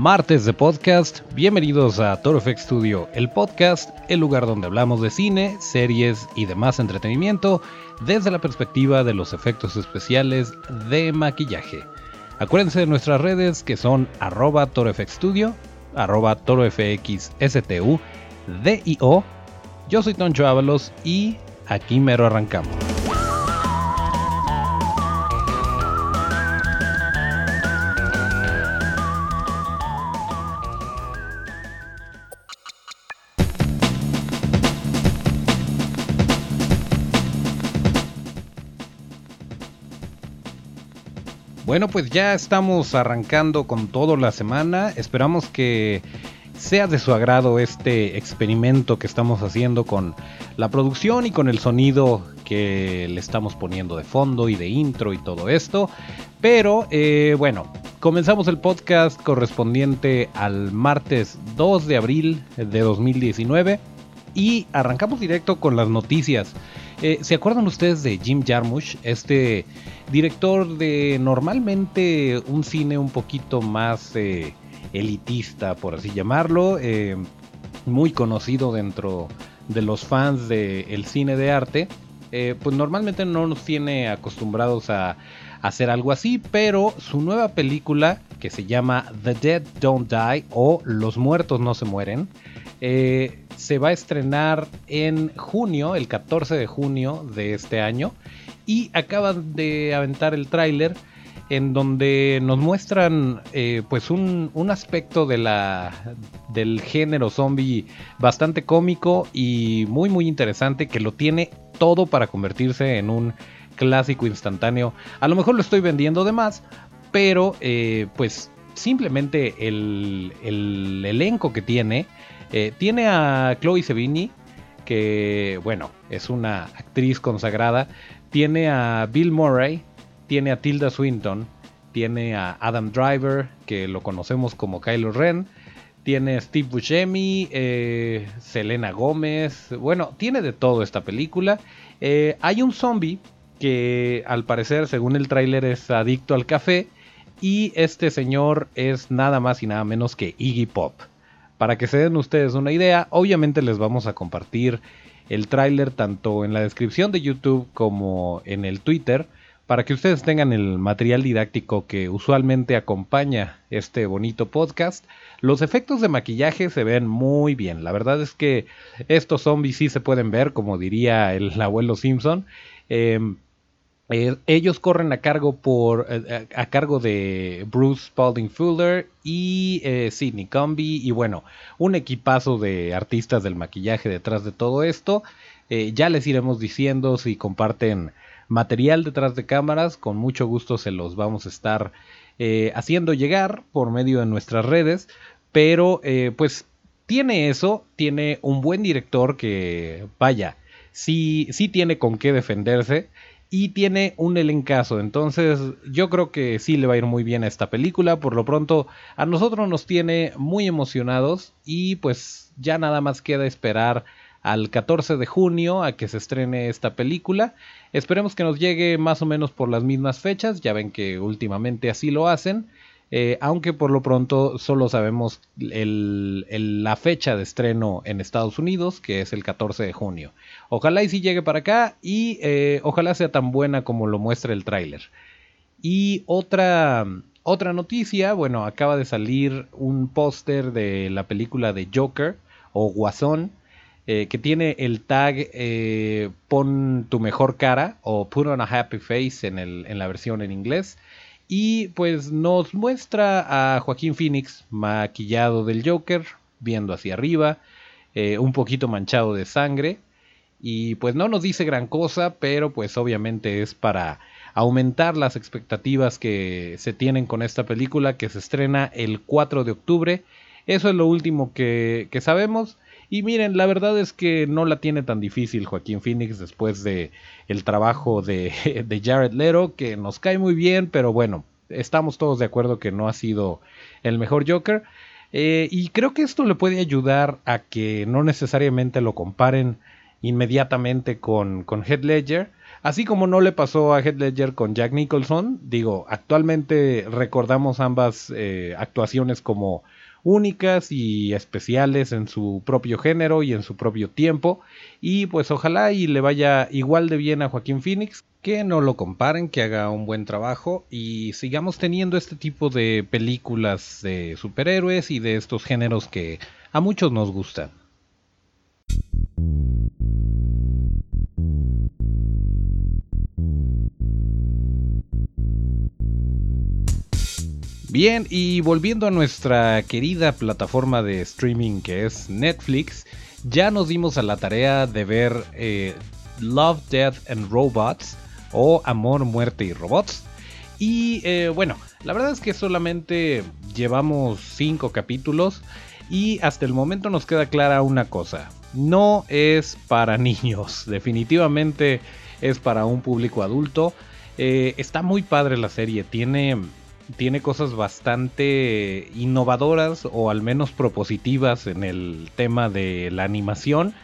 martes de podcast. Bienvenidos a Toro FX Studio, el podcast, el lugar donde hablamos de cine, series y demás entretenimiento desde la perspectiva de los efectos especiales de maquillaje. Acuérdense de nuestras redes que son arroba torofxstudio, arroba torofxstu, DIO. Yo soy Toncho Ábalos y aquí mero arrancamos. Bueno, pues ya estamos arrancando con todo la semana. Esperamos que sea de su agrado este experimento que estamos haciendo con la producción y con el sonido que le estamos poniendo de fondo y de intro y todo esto. Pero eh, bueno, comenzamos el podcast correspondiente al martes 2 de abril de 2019 y arrancamos directo con las noticias. Eh, ¿Se acuerdan ustedes de Jim Jarmusch? Este director de normalmente un cine un poquito más eh, elitista, por así llamarlo, eh, muy conocido dentro de los fans del cine de arte. pues normalmente no nos tiene acostumbrados a, hacer algo así, pero su nueva película que se llama The Dead Don't Die o Los Muertos No Se Mueren, se va a estrenar en junio, el 14 de junio de este año. Y acaban de aventar el tráiler en donde nos muestran eh, pues un, aspecto de la, del género zombie bastante cómico y muy muy interesante que lo tiene todo para convertirse en un clásico instantáneo. A lo mejor lo estoy vendiendo de más, pero eh, pues simplemente el, el elenco que tiene eh, tiene a Chloe Sevigny, que bueno, es una actriz consagrada. Tiene a Bill Murray, tiene a Tilda Swinton, tiene a Adam Driver, que lo conocemos como Kylo Ren. Tiene Steve Buscemi, eh, Selena Gómez. Bueno, tiene de todo esta película. Eh, hay un zombie que al parecer, según el tráiler, es adicto al café. Y este señor es nada más y nada menos que Iggy Pop. Para que se den ustedes una idea, obviamente les vamos a compartir el tráiler tanto en la descripción de YouTube como en el Twitter para que ustedes tengan el material didáctico que usualmente acompaña este bonito podcast. Los efectos de maquillaje se ven muy bien. La verdad es que estos zombies sí se pueden ver, como diría el abuelo Simpson. Em, eh, ellos corren a cargo por eh, a cargo de Bruce Spalding Fuller y eh, Sidney Comby y bueno un equipazo de artistas del maquillaje detrás de todo esto. Ya les iremos diciendo si comparten material detrás de cámaras. Con mucho gusto se los vamos a estar haciendo llegar por medio de nuestras redes. Pero pues tiene eso tiene un buen director que vaya sí sí tiene con qué defenderse y tiene un elencazo. Entonces, yo creo que sí le va a ir muy bien a esta película. Por lo pronto, a nosotros nos tiene muy emocionados y pues ya nada más queda esperar al 14 de junio a que se estrene esta película. Esperemos que nos llegue más o menos por las mismas fechas. Ya ven que últimamente así lo hacen. Eh, aunque por lo pronto solo sabemos la fecha de estreno en Estados Unidos, que es el 14 de junio. Ojalá y si llegue para acá y eh, ojalá sea tan buena como lo muestra el tráiler. Y otra, otra noticia, bueno, acaba de salir un póster de la película de Joker o Guasón, eh, que tiene el tag Pon tu mejor cara o Put on a happy face en, en la versión en inglés. Y pues nos muestra a Joaquín Phoenix maquillado del Joker, viendo hacia arriba, eh, un poquito manchado de sangre. Y pues no nos dice gran cosa, pero pues obviamente es para aumentar las expectativas que se tienen con esta película que se estrena el 4 de octubre. Eso es lo último que, que sabemos. Y miren, la verdad es que no la tiene tan difícil Joaquín Phoenix después de el trabajo de, de Jared Leto, que nos cae muy bien, pero bueno, estamos todos de acuerdo que no ha sido el mejor Joker. Eh, y creo que esto le puede ayudar a que no necesariamente lo comparen inmediatamente con, con Head Ledger. Así como no le pasó a Head Ledger con Jack Nicholson, digo, actualmente recordamos ambas eh, actuaciones como únicas y especiales en su propio género y en su propio tiempo. Y pues ojalá y le vaya igual de bien a Joaquín Phoenix, que no lo comparen, que haga un buen trabajo y sigamos teniendo este tipo de películas de superhéroes y de estos géneros que a muchos nos gustan. Bien, y volviendo a nuestra querida plataforma de streaming que es Netflix, ya nos dimos a la tarea de ver eh, Love, Death and Robots o Amor, Muerte y Robots. Y eh, bueno, la verdad es que solamente llevamos 5 capítulos y hasta el momento nos queda clara una cosa. No es para niños, definitivamente es para un público adulto. Eh, está muy padre la serie, tiene tiene cosas bastante innovadoras o al menos propositivas en el tema de la animación.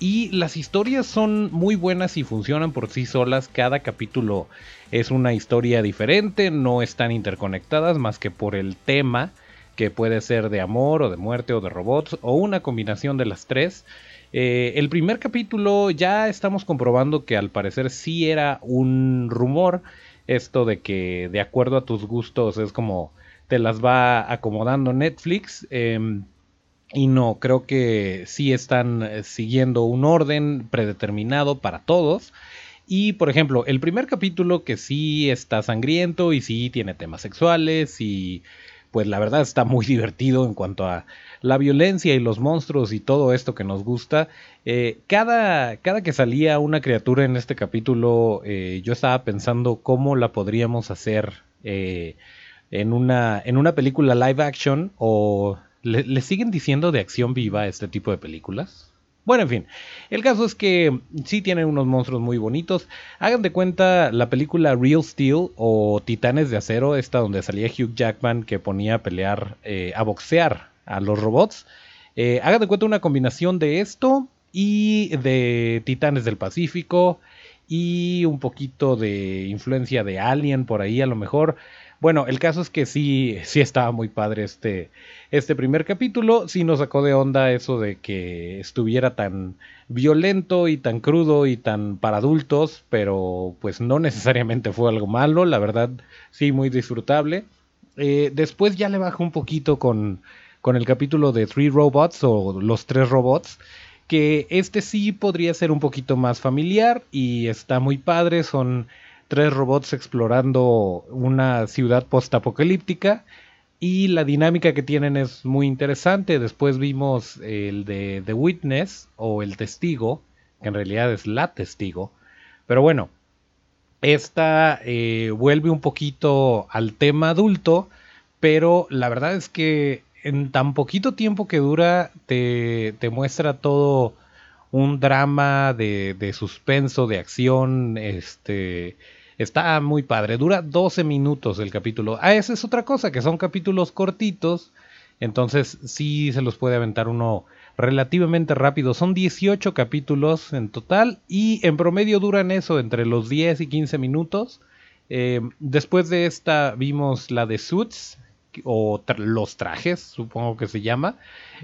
Y las historias son muy buenas y funcionan por sí solas. Cada capítulo es una historia diferente, no están interconectadas más que por el tema, que puede ser de amor o de muerte o de robots o una combinación de las tres. Eh, el primer capítulo ya estamos comprobando que al parecer sí era un rumor esto de que de acuerdo a tus gustos es como te las va acomodando Netflix. Em, y no, creo que sí están eh, siguiendo un orden predeterminado para todos. Y por ejemplo, el primer capítulo que sí está sangriento y sí tiene temas sexuales y pues la verdad está muy divertido en cuanto a la violencia y los monstruos y todo esto que nos gusta. Eh, cada, cada que salía una criatura en este capítulo, eh, yo estaba pensando cómo la podríamos hacer eh, en, una, en una película live action o le, siguen diciendo de acción viva este tipo de películas. Bueno, en fin, el caso es que sí tienen unos monstruos muy bonitos. Hagan de cuenta la película Real Steel o Titanes de Acero, esta donde salía Hugh Jackman que ponía a pelear, a boxear a los robots. Eh, haga de cuenta una combinación de esto y de Titanes del Pacífico y un poquito de influencia de Alien por ahí a lo mejor. Bueno, el caso es que sí, sí estaba muy padre este, este primer capítulo. Sí nos sacó de onda eso de que estuviera tan violento y tan crudo y tan para adultos, pero pues no necesariamente fue algo malo, la verdad sí muy disfrutable. Eh, después ya le bajó un poquito con, con el capítulo de Three Robots o Los Tres Robots, que este sí podría ser un poquito más familiar y está muy padre, son tres robots explorando una ciudad postapocalíptica y la dinámica que tienen es muy interesante. Después vimos el de The Witness o el testigo, que en realidad es la testigo, pero bueno, esta eh, vuelve un poquito al tema adulto, pero la verdad es que en tan poquito tiempo que dura te, muestra todo un drama de, de, suspenso, de acción, este... Está muy padre, dura 12 minutos el capítulo. Ah, esa es otra cosa, que son capítulos cortitos, entonces sí se los puede aventar uno relativamente rápido. Son 18 capítulos en total y en promedio duran eso entre los 10 y 15 minutos. Eh, después de esta vimos la de Suits, o los trajes, supongo que se llama.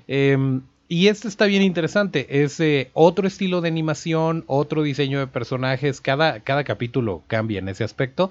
Em, y este está bien interesante, es eh, otro estilo de animación, otro diseño de personajes, cada, cada capítulo cambia en ese aspecto.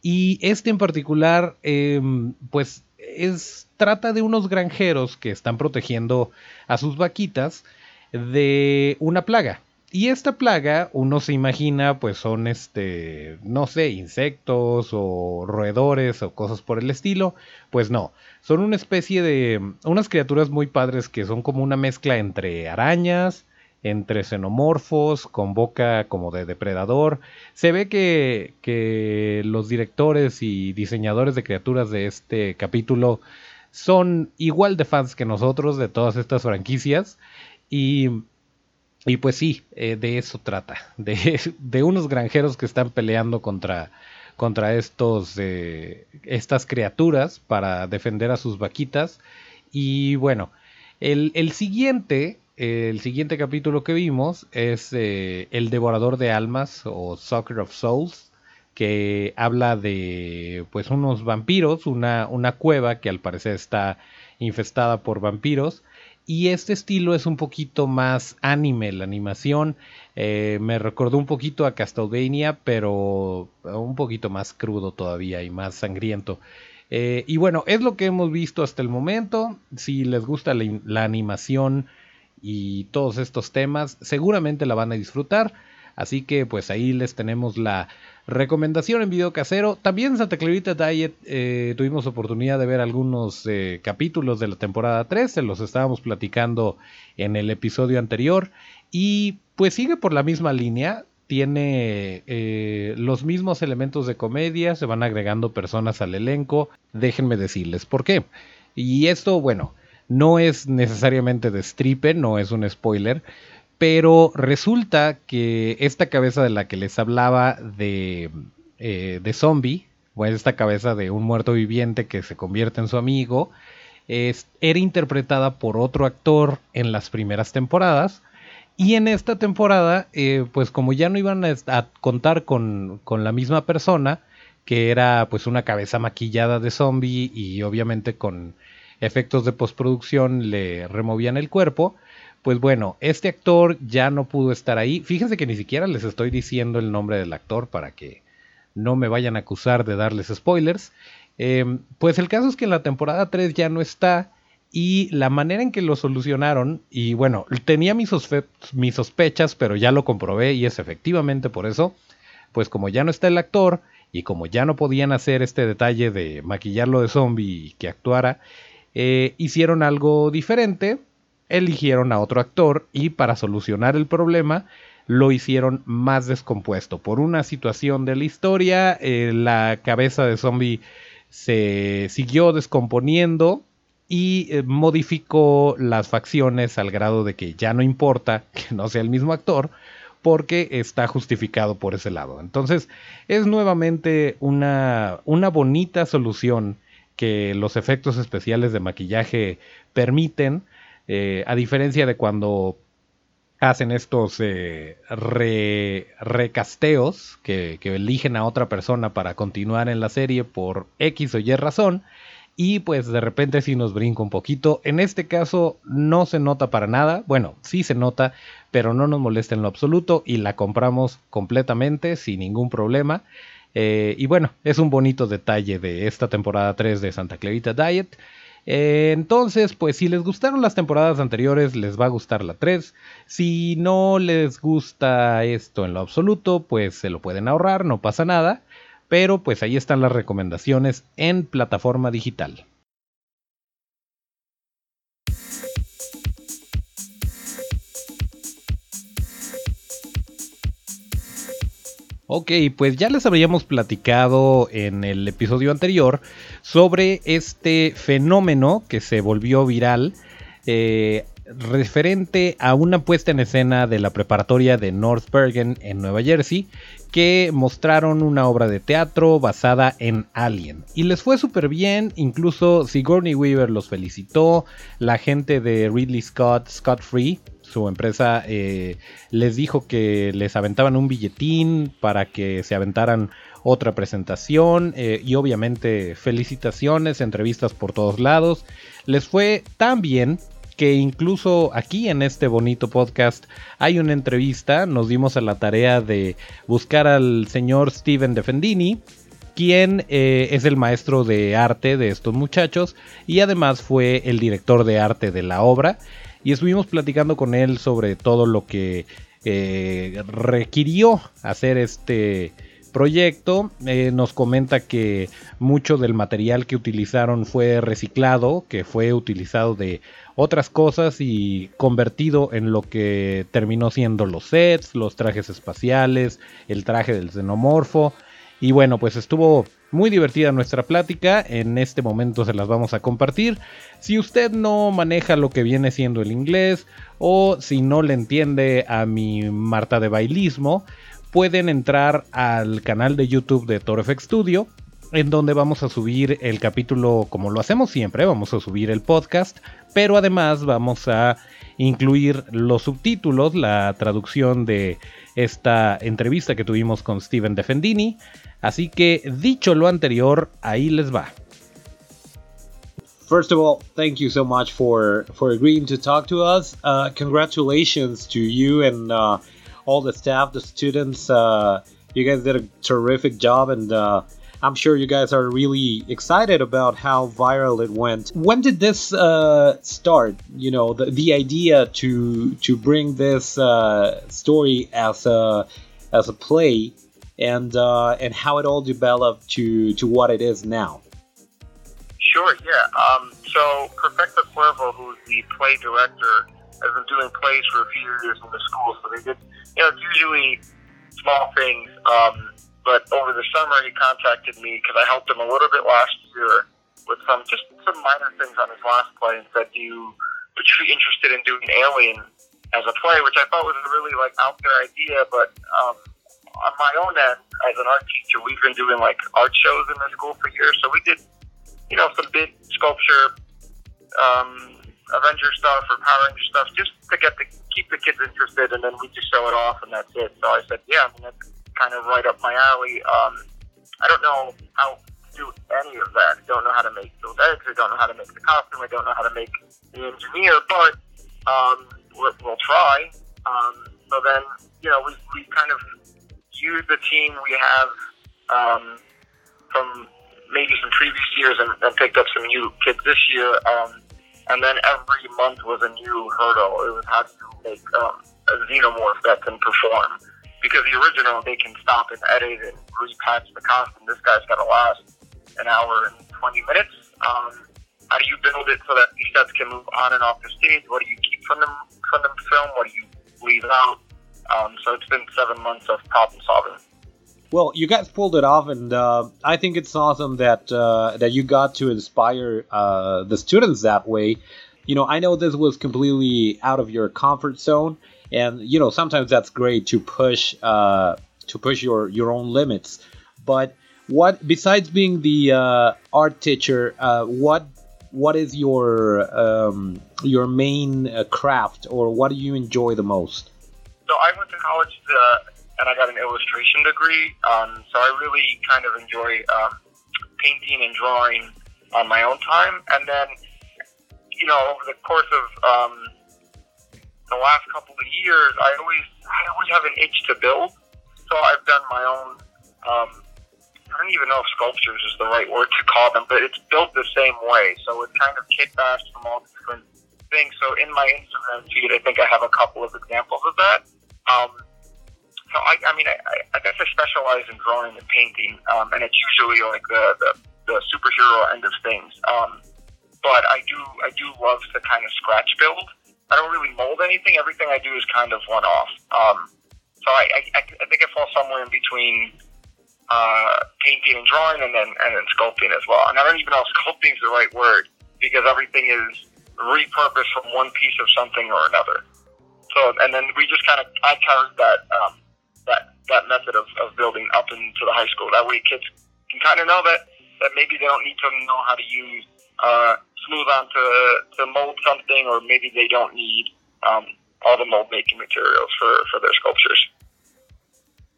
Y este en particular, em, pues es, trata de unos granjeros que están protegiendo a sus vaquitas de una plaga. Y esta plaga, uno se imagina, pues son este, no sé, insectos o roedores o cosas por el estilo. Pues no, son una especie de, unas criaturas muy padres que son como una mezcla entre arañas, entre xenomorfos, con boca como de depredador. Se ve que, que los directores y diseñadores de criaturas de este capítulo son igual de fans que nosotros de todas estas franquicias. Y y pues sí, eh, de eso trata, de, unos granjeros que están peleando contra, contra estos, eh, estas criaturas para defender a sus vaquitas. Y bueno, el, siguiente el siguiente capítulo que vimos es eh, El Devorador de Almas o Soccer of Souls, que habla de pues unos vampiros, una, una cueva que al parecer está infestada por vampiros. Y este estilo es un poquito más anime, la animación. Eh, me recordó un poquito a Castlevania, pero un poquito más crudo todavía y más sangriento. Eh, y bueno, es lo que hemos visto hasta el momento. Si les gusta la, animación y todos estos temas, seguramente la van a disfrutar. Así que pues ahí les tenemos la recomendación en video casero. También Santa Clarita Diet eh, tuvimos oportunidad de ver algunos eh, capítulos de la temporada 3. Se los estábamos platicando en el episodio anterior. Y pues sigue por la misma línea tiene eh, los mismos elementos de comedia, se van agregando personas al elenco. Déjenme decirles por qué. Y esto, bueno, no es necesariamente de stripper, no es un spoiler, pero resulta que esta cabeza de la que les hablaba de, eh, de zombie, o esta cabeza de un muerto viviente que se convierte en su amigo, era interpretada por otro actor en las primeras temporadas. Y en esta temporada, eh, pues como ya no iban a, contar con, la misma persona, que era pues una cabeza maquillada de zombie y obviamente con efectos de postproducción le removían el cuerpo, pues bueno, este actor ya no pudo estar ahí. Fíjense que ni siquiera les estoy diciendo el nombre del actor para que no me vayan a acusar de darles spoilers. Em, pues el caso es que en la temporada 3 ya no está y la manera en que lo solucionaron, y bueno, tenía mis, sospechas, pero ya lo comprobé y es efectivamente por eso, pues como ya no está el actor y como ya no podían hacer este detalle de maquillarlo de zombie y que actuara, eh, hicieron algo diferente, eligieron a otro actor y para solucionar el problema lo hicieron más descompuesto. Por una situación de la historia, eh, la cabeza de zombie se siguió descomponiendo y eh, modificó las facciones al grado de que ya no importa que no sea el mismo actor porque está justificado por ese lado. Entonces es nuevamente una, una bonita solución que los efectos especiales de maquillaje permiten, eh, a diferencia de cuando hacen estos eh, recasteos que, que, eligen a otra persona para continuar en la serie por X o Y razón y pues de repente sí nos brinca un poquito. En este caso no se nota para nada, bueno, sí se nota, pero no nos molesta en lo absoluto y la compramos completamente sin ningún problema. Eh, y bueno, es un bonito detalle de esta temporada 3 de Santa Clarita Diet. Eh, entonces, pues si les gustaron las temporadas anteriores, les va a gustar la 3. Si no les gusta esto en lo absoluto, pues se lo pueden ahorrar, no pasa nada. Pero pues ahí están las recomendaciones en plataforma digital. Ok, pues ya les habíamos platicado en el episodio anterior sobre este fenómeno que se volvió viral eh, referente a una puesta en escena de la preparatoria de North Bergen en Nueva Jersey que mostraron una obra de teatro basada en Alien. Y les fue súper bien, incluso Sigourney Weaver los felicitó, la gente de Ridley Scott, Scott Free, su empresa, eh, les dijo que les aventaban un billetín para que se aventaran otra presentación eh, y obviamente felicitaciones, entrevistas por todos lados. Les fue tan bien que incluso aquí en este bonito podcast hay una entrevista, nos dimos a la tarea de buscar al señor Steven Defendini, quien eh, es el maestro de arte de estos muchachos y además fue el director de arte de la obra y estuvimos platicando con él sobre todo lo que eh, requirió hacer este proyecto. Eh, nos comenta que mucho del material que utilizaron fue reciclado, que fue utilizado de otras cosas y convertido en lo que terminó siendo los sets, los trajes espaciales, el traje del xenomorfo. Y bueno, pues estuvo muy divertida nuestra plática, en este momento se las vamos a compartir. Si usted no maneja lo que viene siendo el inglés o si no le entiende a mi Marta de bailismo, pueden entrar al canal de YouTube de ToroFX Studio en donde vamos a subir el capítulo como lo hacemos siempre, vamos a subir el podcast, pero además vamos a incluir los subtítulos, la traducción de esta entrevista que tuvimos con Steven Defendini. Así que dicho lo anterior, ahí les va. First of all, thank you so much for for agreeing to talk to us. Uh, congratulations to you and uh, all the staff, the students. Uh, you guys did a terrific job, and uh, I'm sure you guys are really excited about how viral it went. When did this uh, start? You know, the, the idea to to bring this uh, story as a as a play, and uh, and how it all developed to to what it is now. Sure, yeah. Um, so Perfecto Cuervo, who's the play director, has been doing plays for a few years in the school. So they did, you know, it's usually small things. Um, but over the summer, he contacted me because I helped him a little bit last year with some just some minor things on his last play, and said, "Do "You would you be interested in doing Alien as a play?" Which I thought was a really like out there idea, but um, on my own end, as an art teacher, we've been doing like art shows in the school for years. So we did, you know, some big sculpture, um, Avenger stuff or Power Ranger stuff, just to get the keep the kids interested, and then we just show it off, and that's it. So I said, yeah, I mean that's kind of right up my alley. Um, I don't know how to do any of that. Don't know how to make those eggs. I don't know how to make the costume. I don't know how to make the engineer, but um, we'll, we'll try. Um, so then, you know, we, we kind of use the team we have um, from maybe some previous years and, and picked up some new kids this year. Um, and then every month was a new hurdle. It was how to make um, a xenomorph that can perform because the original they can stop and edit and repatch the costume. This guy's got to last an hour and 20 minutes. Um, how do you build it so that these sets can move on and off the stage? What do you keep from them from the film? What do you leave out? Um, so it's been seven months of problem solving. Well, you guys pulled it off, and uh, I think it's awesome that uh, that you got to inspire uh, the students that way. You know, I know this was completely out of your comfort zone, and you know sometimes that's great to push uh, to push your your own limits. But what besides being the uh, art teacher uh, what what is your um, your main uh, craft or what do you enjoy the most? So i went to college uh, and i got an illustration degree um, so i really kind of enjoy um, painting and drawing on my own time and then you know over the course of um, the last couple of years, I always I always have an itch to build. So I've done my own. Um, I don't even know if sculptures is the right word to call them, but it's built the same way. So it's kind of bashed from all different things. So in my Instagram feed, I think I have a couple of examples of that. Um, so I, I mean, I, I guess I specialize in drawing and painting, um, and it's usually like the, the, the superhero end of things. Um, but I do I do love to kind of scratch build. I don't really mold anything. Everything I do is kind of one off. Um, so I, I, I think I fall somewhere in between uh, painting and drawing, and then and then sculpting as well. And I don't even know if sculpting is the right word because everything is repurposed from one piece of something or another. So and then we just kind of I carried that um, that that method of, of building up into the high school. That way, kids can kind of know that that maybe they don't need to know how to use. Uh, smooth on to, to mold something, or maybe they don't need um, all the mold making materials for, for their sculptures.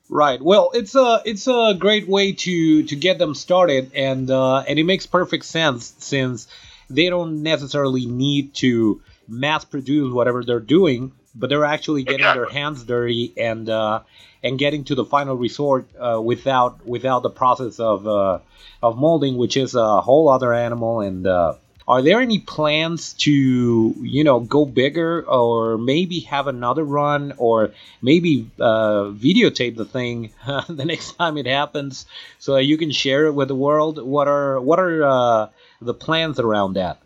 Right. Well, it's a it's a great way to to get them started, and uh, and it makes perfect sense since they don't necessarily need to mass produce whatever they're doing, but they're actually getting exactly. their hands dirty and uh, and getting to the final resort uh, without without the process of uh, of molding, which is a whole other animal and uh, are there any plans to, you know, go bigger or maybe have another run or maybe uh, videotape the thing the next time it happens so you can share it with the world? What are what are uh, the plans around that?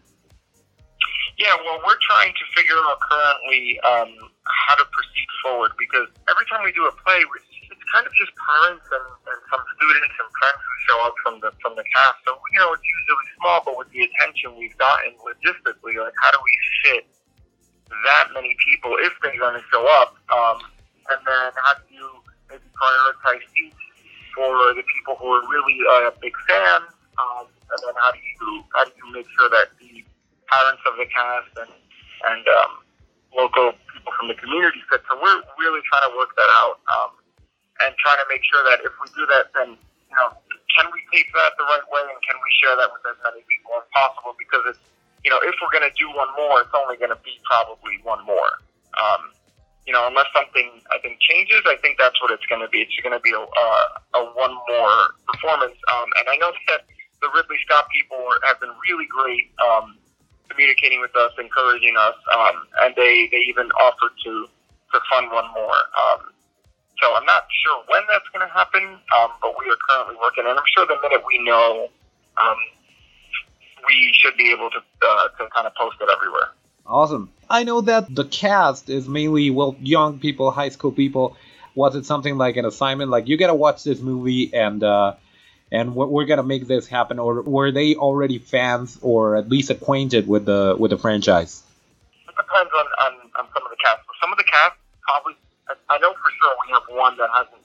Yeah, well, we're trying to figure out currently um, how to proceed forward because every time we do a play, it's kind of just parents and, and some students and friends who show up from the from the cast. So you know, it's usually small, but with the attention we've gotten logistically, like how do we fit that many people if they're going to show up? Um, and then how do you maybe prioritize seats for the people who are really uh, big fans, um, and then how do you how do you make sure that the parents of the cast and and um, local people from the community fit? So we're really trying to work that out um, and trying to make sure that if we do that, then you know, can we tape that the right way and can we share that with as many people as possible? Because it's you know, if we're going to do one more, it's only going to be probably one more. Um, you know, unless something I think changes, I think that's what it's going to be. It's going to be a, a, a one more performance. Um, and I know that the Ridley Scott people have been really great um, communicating with us, encouraging us, um, and they, they even offered to to fund one more. Um, so I'm not sure when that's going to happen, um, but we are currently working, and I'm sure the minute we know, um, we should be able to uh, to kind of post it everywhere. Awesome. I know that the cast is mainly well young people, high school people. Was it something like an assignment, like you gotta watch this movie and uh, and we're, we're gonna make this happen, or were they already fans or at least acquainted with the with the franchise? It depends on, on, on some of the cast. Some of the cast probably. I know for sure we have one that hasn't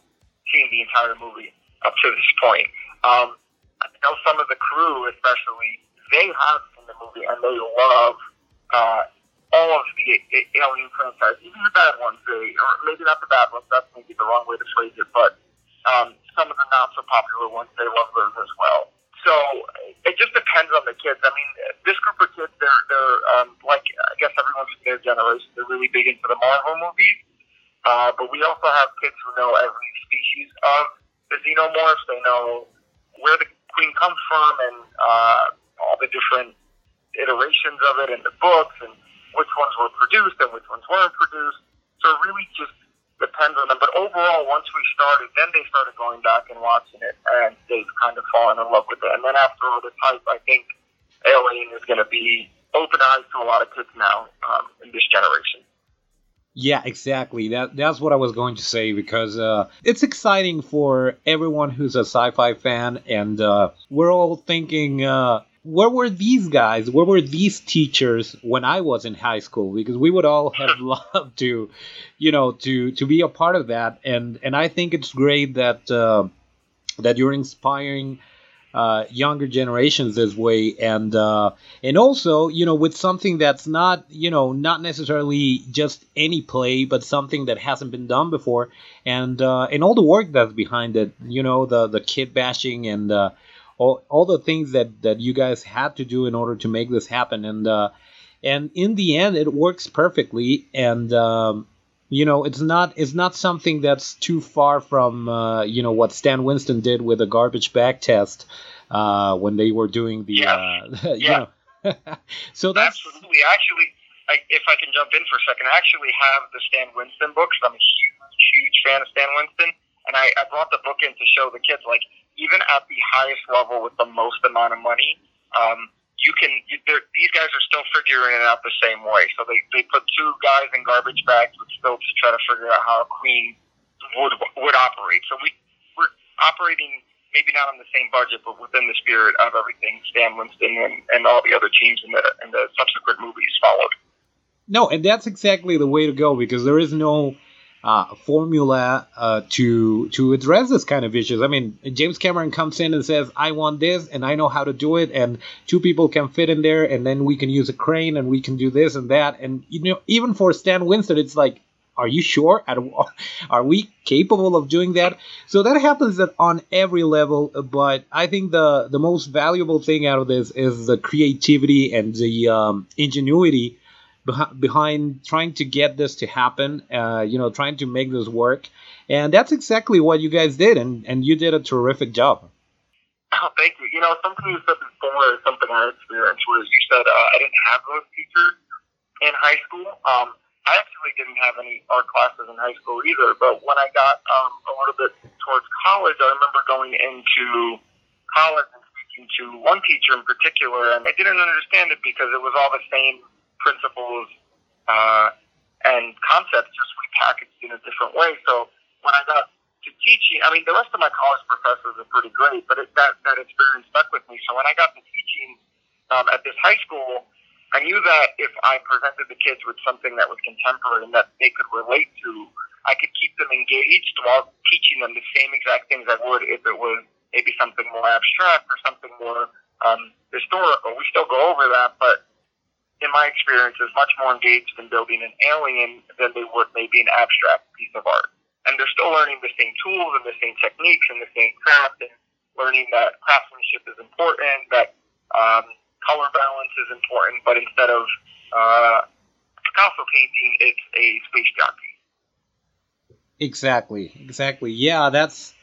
seen the entire movie up to this point. Um, I know some of the crew, especially, they have seen the movie and they love uh, all of the Alien franchise, even the bad ones, they, or maybe not the bad ones, that's maybe the wrong way to phrase it, but um, some of the not so popular ones, they love those as well. So it just depends on the kids. I mean, this group of kids, they're, they're um, like, I guess everyone from their generation, they're really big into the Marvel movies. Uh, but we also have kids who know every species of the xenomorphs. They know where the queen comes from and uh, all the different iterations of it in the books and which ones were produced and which ones weren't produced. So it really just depends on them. But overall, once we started, then they started going back and watching it, and they've kind of fallen in love with it. And then after all this hype, I think Alien is going to be open eyes to a lot of kids now um, in this generation. Yeah, exactly. That that's what I was going to say because uh, it's exciting for everyone who's a sci-fi fan, and uh, we're all thinking. Uh, where were these guys? Where were these teachers when I was in high school? Because we would all have loved to, you know, to to be a part of that. And and I think it's great that uh, that you're inspiring uh, younger generations this way, and uh, and also you know with something that's not you know not necessarily just any play, but something that hasn't been done before, and uh, and all the work that's behind it. You know the the kit bashing and uh, all, all the things that, that you guys had to do in order to make this happen. And uh, and in the end it works perfectly. And um, you know it's not it's not something that's too far from uh, you know what Stan Winston did with the garbage bag test uh, when they were doing the yeah. Uh, you yeah. know. So that's absolutely. Actually I, if I can jump in for a second I actually have the Stan Winston books. I'm a huge huge fan of Stan Winston. And I, I brought the book in to show the kids like even at the highest level with the most amount of money, um, you can. These guys are still figuring it out the same way. So they they put two guys in garbage bags with stilts to try to figure out how a queen would would operate. So we we're operating maybe not on the same budget, but within the spirit of everything Stan Winston and, and all the other teams in the in the subsequent movies followed. No, and that's exactly the way to go because there is no uh, formula uh, to to address this kind of issues. I mean, James Cameron comes in and says, "I want this, and I know how to do it," and two people can fit in there, and then we can use a crane, and we can do this and that, and you know, even for Stan Winston, it's like. Are you sure? Are we capable of doing that? So that happens on every level, but I think the the most valuable thing out of this is the creativity and the um, ingenuity behind trying to get this to happen, uh, you know, trying to make this work. And that's exactly what you guys did, and, and you did a terrific job. Oh, thank you. You know, something you said before is something I experienced was you said uh, I didn't have those teachers in high school. Um, I actually didn't have any art classes in high school either, but when I got um, a little bit towards college, I remember going into college and speaking to one teacher in particular, and I didn't understand it because it was all the same principles uh, and concepts just repackaged in a different way. So when I got to teaching, I mean, the rest of my college professors are pretty great, but it, that that experience stuck with me. So when I got to teaching um, at this high school, I knew that if I presented the kids with something that was contemporary and that they could relate to, I could keep them engaged while teaching them the same exact things I would if it was maybe something more abstract or something more um, historical. We still go over that, but in my experience, is much more engaged in building an alien than they would maybe an abstract piece of art. And they're still learning the same tools and the same techniques and the same craft and learning that craftsmanship is important, that um, color balance is important, but instead of uh, Picasso painting, it's a space jockey. Exactly, exactly. Yeah, that's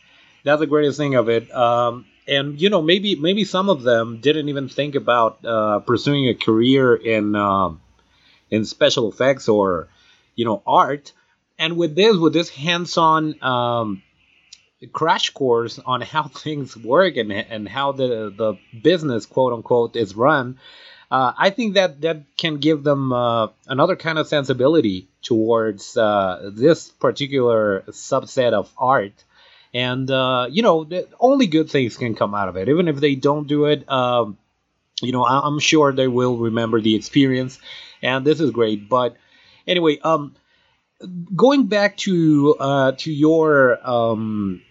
that's the greatest thing of it. Um, and you know maybe maybe some of them didn't even think about uh, pursuing a career in um, in special effects or you know art. And with this with this hands-on um, crash course on how things work and, and how the the business quote unquote is run uh, I think that that can give them uh, another kind of sensibility towards uh, this particular subset of art and uh, you know only good things can come out of it. Even if they don't do it um, you know I- am sure they will remember the experience. And this is great. But anyway um going back to uh, to your um,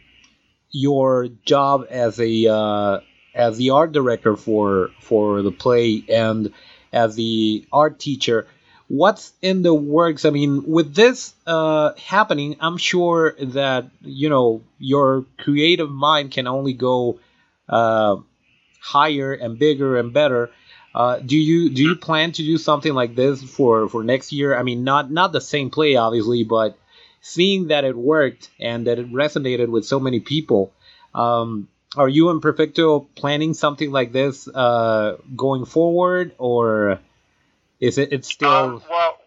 your job as a uh, as the art director for for the play and as the art teacher what's in the works? I mean with this uh, happening i'm sure that you know your creative mind can only go uh, higher and bigger and better. Uh, do you do you plan to do something like this for for next year? I mean not not the same play obviously but seeing that it worked and that it resonated with so many people um, are you and perfecto planning something like this uh, going forward or is it? It's still. Um, well,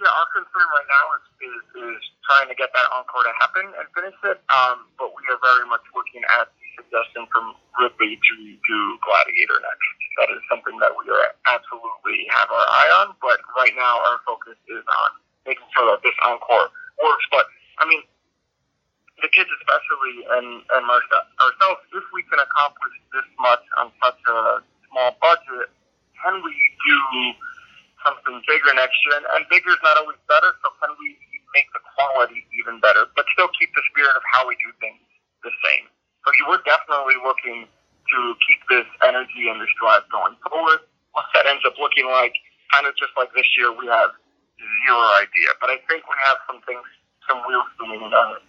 yeah. Our concern right now is, is, is trying to get that encore to happen and finish it. Um, but we are very much looking at the suggestion from Ridley to do Gladiator next. That is something that we are absolutely have our eye on. But right now, our focus is on making sure that this encore works. But I mean, the kids especially and and ourselves, if we can accomplish this much on such a small budget can we do something bigger next year? And, and bigger is not always better, so can we make the quality even better, but still keep the spirit of how we do things the same? So you were definitely looking to keep this energy and this drive going forward. What that ends up looking like, kind of just like this year, we have zero idea. But I think we have some things, some wheels spinning on it.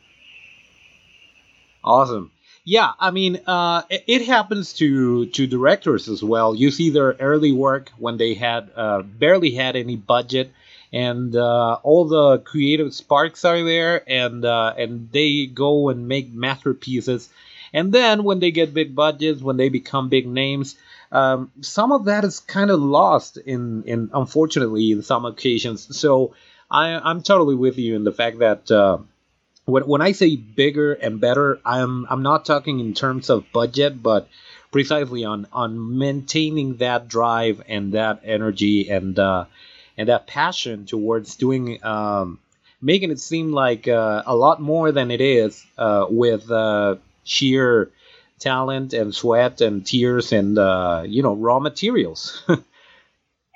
Awesome. Yeah, I mean, uh, it, happens to to directors as well. You see their early work when they had uh, barely had any budget, and uh, all the creative sparks are there, and uh, and they go and make masterpieces. And then when they get big budgets, when they become big names, um, some of that is kind of lost in in unfortunately in some occasions. So I, I'm totally with you in the fact that uh, when, when I say bigger and better, I'm I'm not talking in terms of budget, but precisely on on maintaining that drive and that energy and uh, and that passion towards doing um, making it seem like uh, a lot more than it is uh, with uh, sheer talent and sweat and tears and uh, you know raw materials. yeah, um,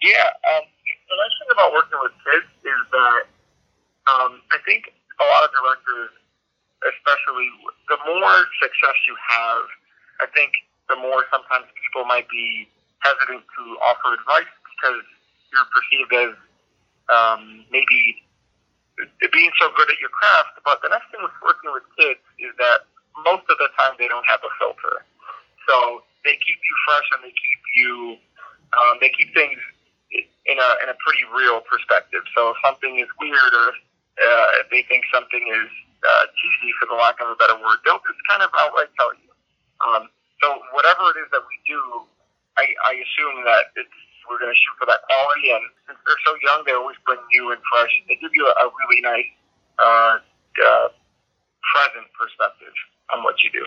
the nice thing about working with kids is that um, I think a lot of directors, especially the more success you have, I think the more sometimes people might be hesitant to offer advice because you're perceived as um, maybe being so good at your craft. But the next thing with working with kids is that most of the time they don't have a filter. So they keep you fresh and they keep you, um, they keep things in a, in a pretty real perspective. So if something is weird or uh, if they think something is uh, cheesy, for the lack of a better word, they'll just kind of outright tell you. Um, so whatever it is that we do, I, I assume that it's we're going to shoot for that quality. And since they're so young, they always bring new and fresh. They give you a, really nice uh, uh, present perspective on what you do.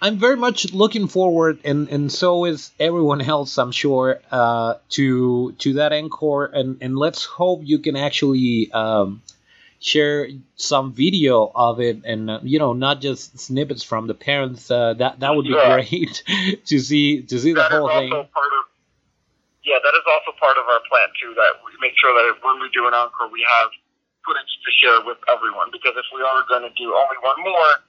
I'm very much looking forward, and, and so is everyone else, I'm sure, uh, to to that encore. And, and let's hope you can actually um, share some video of it, and uh, you know, not just snippets from the parents. Uh, that that would be yeah. great to see to see that the whole thing. Of, yeah, that is also part of our plan too. That we make sure that when we do an encore, we have footage to share with everyone because if we are going to do only one more,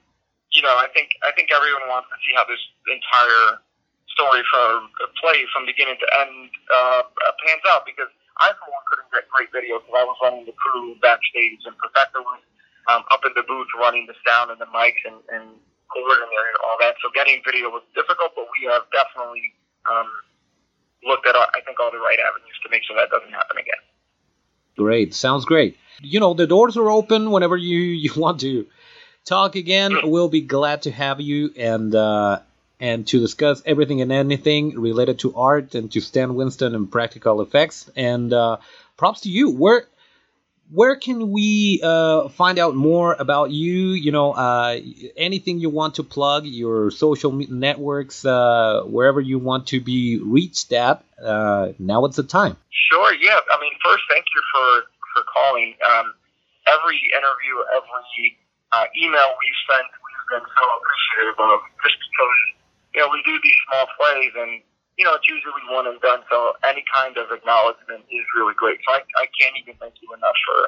you know, I think I think everyone wants to see how this entire story from play from beginning to end uh, pans out because I for one couldn't get great video because I was running the crew backstage and Perfecto was um, up in the booth running the sound and the mics and, and coordinating and all that. So getting video was difficult, but we have definitely um, looked at I think all the right avenues to make sure that doesn't happen again. Great, sounds great. You know the doors are open whenever you you want to talk again. We'll be glad to have you and uh, and to discuss everything and anything related to art and to Stan Winston and practical effects. And uh, props to you. Where where can we uh, find out more about you? You know, uh, anything you want to plug, your social networks, uh, wherever you want to be reached at. Uh, now it's the time. Sure. Yeah. I mean, first, thank you for for calling. Um, every interview, every uh, email we've sent, we've been so appreciative of, just because you know we do these small plays and you know, it's usually one and done. So any kind of acknowledgement is really great. So I, I can't even thank you enough for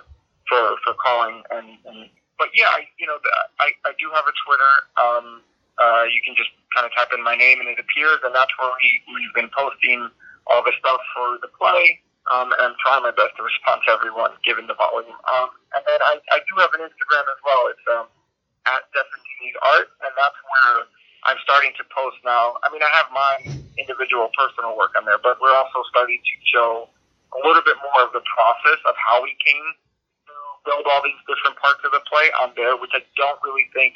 for for calling. And, and but yeah, I, you know, I I do have a Twitter. Um, uh, you can just kind of type in my name and it appears, and that's where we we've been posting all the stuff for the play. Um, and trying my best to respond to everyone given the volume. Um, and then I, I do have an Instagram as well. It's um, at Defendini's Art, and that's where I'm starting to post now. I mean, I have my individual personal work on there, but we're also starting to show a little bit more of the process of how we came to build all these different parts of the play on there, which I don't really think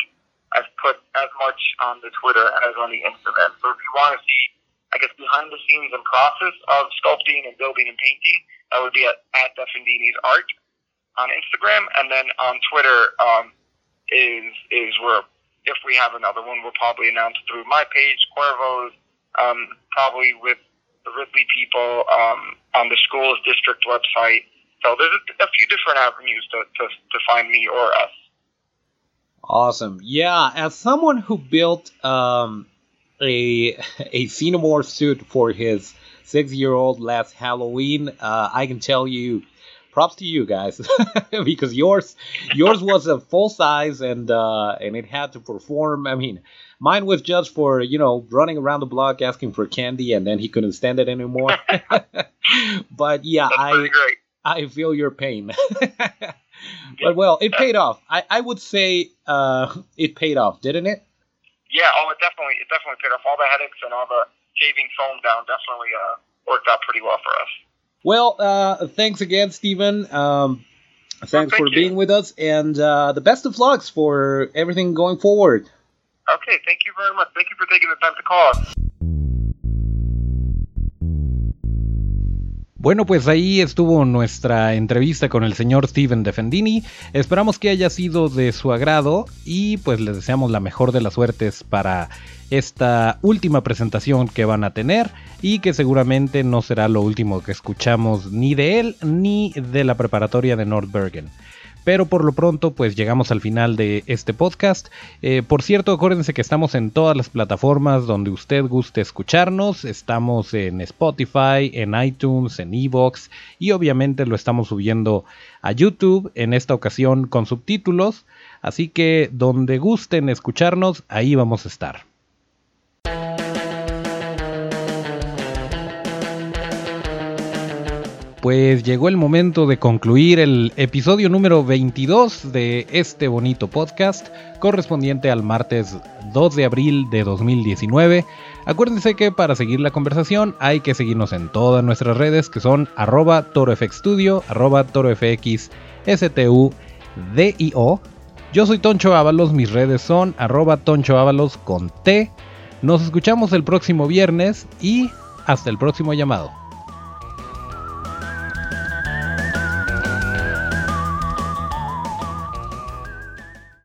I've put as much on the Twitter as on the Instagram. So if you want to see I guess, behind the scenes and process of sculpting and building and painting. That would be at, at Defendini's Art on Instagram. And then on Twitter um, is is where, if we have another one, we'll probably announce through my page, Cuervo's, um, probably with the Ridley people um, on the school's district website. So there's a, a few different avenues to, to, to find me or us. Awesome. Yeah, as someone who built um, a a Xenomorph suit for his six year old last Halloween. Uh, I can tell you, props to you guys because yours yours was a full size and uh, and it had to perform. I mean, mine was just for you know running around the block asking for candy and then he couldn't stand it anymore. but yeah, I I feel your pain. but well, it paid off. I, I would say uh, it paid off, didn't it? Yeah, oh, it definitely it definitely paid off. All the headaches and all the shaving foam down definitely uh, worked out pretty well for us. Well, uh, thanks again, Steven. Um, thanks well, thank for you. being with us, and uh, the best of lucks for everything going forward. Okay, thank you very much. Thank you for taking the time to call us. Bueno, pues ahí estuvo nuestra entrevista con el señor Steven Defendini. Esperamos que haya sido de su agrado y pues les deseamos la mejor de las suertes para esta última presentación que van a tener y que seguramente no será lo último que escuchamos ni de él ni de la preparatoria de Nordbergen. Pero por lo pronto, pues llegamos al final de este podcast. Eh, por cierto, acuérdense que estamos en todas las plataformas donde usted guste escucharnos. Estamos en Spotify, en iTunes, en Evox y obviamente lo estamos subiendo a YouTube, en esta ocasión con subtítulos. Así que donde gusten escucharnos, ahí vamos a estar. Pues llegó el momento de concluir el episodio número 22 de este bonito podcast correspondiente al martes 2 de abril de 2019. Acuérdense que para seguir la conversación hay que seguirnos en todas nuestras redes que son arroba torofxstudio, arroba torofxstudio. Yo soy Toncho Ábalos, mis redes son arroba Toncho Ábalos con T. Nos escuchamos el próximo viernes y hasta el próximo llamado.